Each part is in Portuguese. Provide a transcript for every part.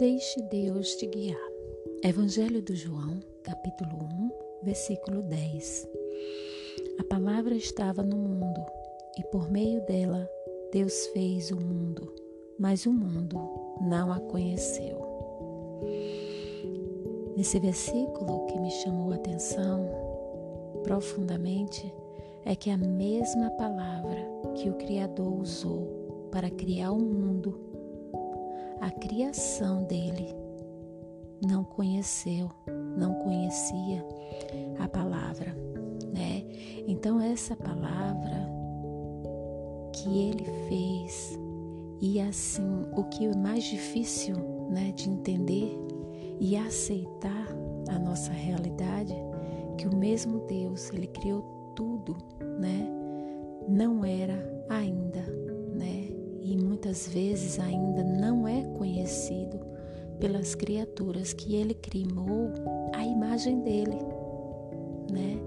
Deixe Deus te guiar. Evangelho do João, capítulo 1, versículo 10. A palavra estava no mundo, e por meio dela Deus fez o mundo, mas o mundo não a conheceu. Nesse versículo que me chamou a atenção profundamente é que a mesma palavra que o Criador usou para criar o mundo, a criação dele não conheceu, não conhecia a palavra, né? Então essa palavra que ele fez e assim o que é mais difícil, né, de entender e aceitar a nossa realidade, que o mesmo Deus, ele criou tudo, né? Não era muitas vezes ainda não é conhecido pelas criaturas que ele criou a imagem dele, né?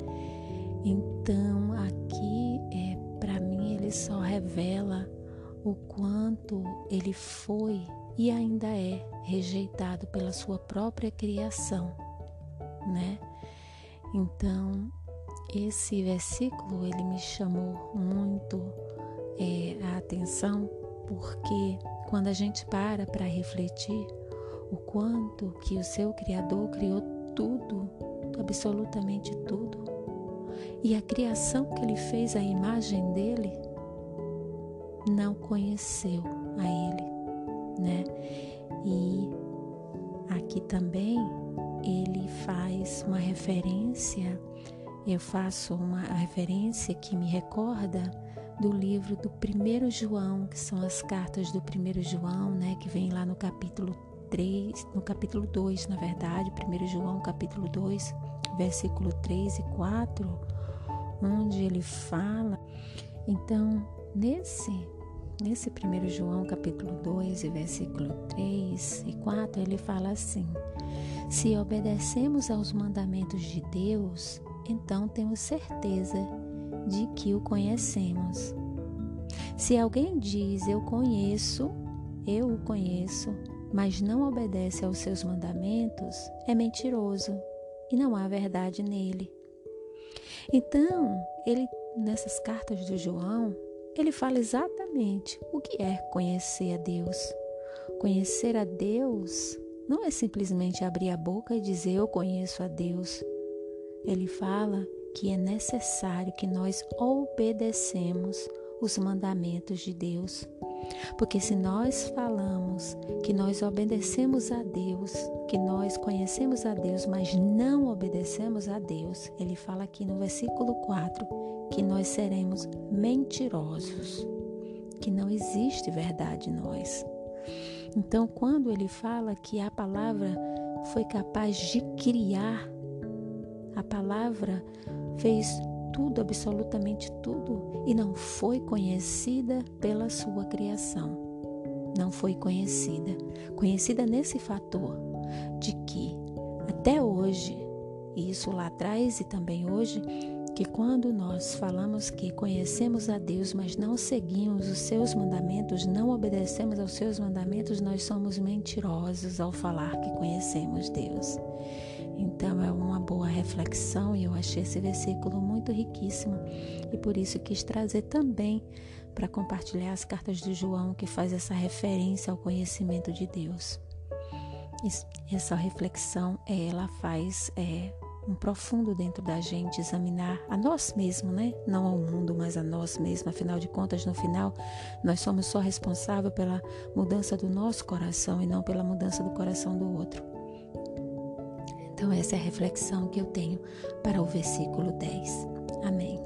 Então, aqui é para mim ele só revela o quanto ele foi e ainda é rejeitado pela sua própria criação, né? Então, esse versículo ele me chamou muito é, a atenção porque quando a gente para para refletir o quanto que o seu Criador criou tudo, absolutamente tudo, e a criação que ele fez, a imagem dele, não conheceu a ele né? E aqui também ele faz uma referência, eu faço uma referência que me recorda do livro do primeiro João, que são as cartas do primeiro João, né, que vem lá no capítulo 3, no capítulo 2, na verdade, primeiro João, capítulo 2, versículo 3 e 4, onde ele fala. Então, nesse Nesse 1 João capítulo 2, versículo 3 e 4, ele fala assim: Se obedecemos aos mandamentos de Deus, então temos certeza de que o conhecemos. Se alguém diz eu conheço, eu o conheço, mas não obedece aos seus mandamentos, é mentiroso e não há verdade nele. Então, ele nessas cartas do João, ele fala exatamente o que é conhecer a Deus. Conhecer a Deus não é simplesmente abrir a boca e dizer eu conheço a Deus. Ele fala que é necessário que nós obedecemos os mandamentos de Deus. Porque se nós falamos que nós obedecemos a Deus, que nós conhecemos a Deus, mas não obedecemos a Deus, ele fala aqui no versículo 4 que nós seremos mentirosos, que não existe verdade em nós. Então, quando ele fala que a palavra foi capaz de criar, a palavra fez tudo, absolutamente tudo, e não foi conhecida pela sua criação. Não foi conhecida. Conhecida nesse fator de que até hoje, e isso lá atrás e também hoje, que quando nós falamos que conhecemos a Deus, mas não seguimos os seus mandamentos, não obedecemos aos seus mandamentos, nós somos mentirosos ao falar que conhecemos Deus. Então é uma boa reflexão e eu achei esse versículo muito riquíssimo e por isso quis trazer também para compartilhar as cartas de João que faz essa referência ao conhecimento de Deus. Essa reflexão ela faz é, um profundo dentro da gente, examinar a nós mesmos, né? Não ao mundo, mas a nós mesmos. Afinal de contas, no final, nós somos só responsáveis pela mudança do nosso coração e não pela mudança do coração do outro. Então, essa é a reflexão que eu tenho para o versículo 10. Amém.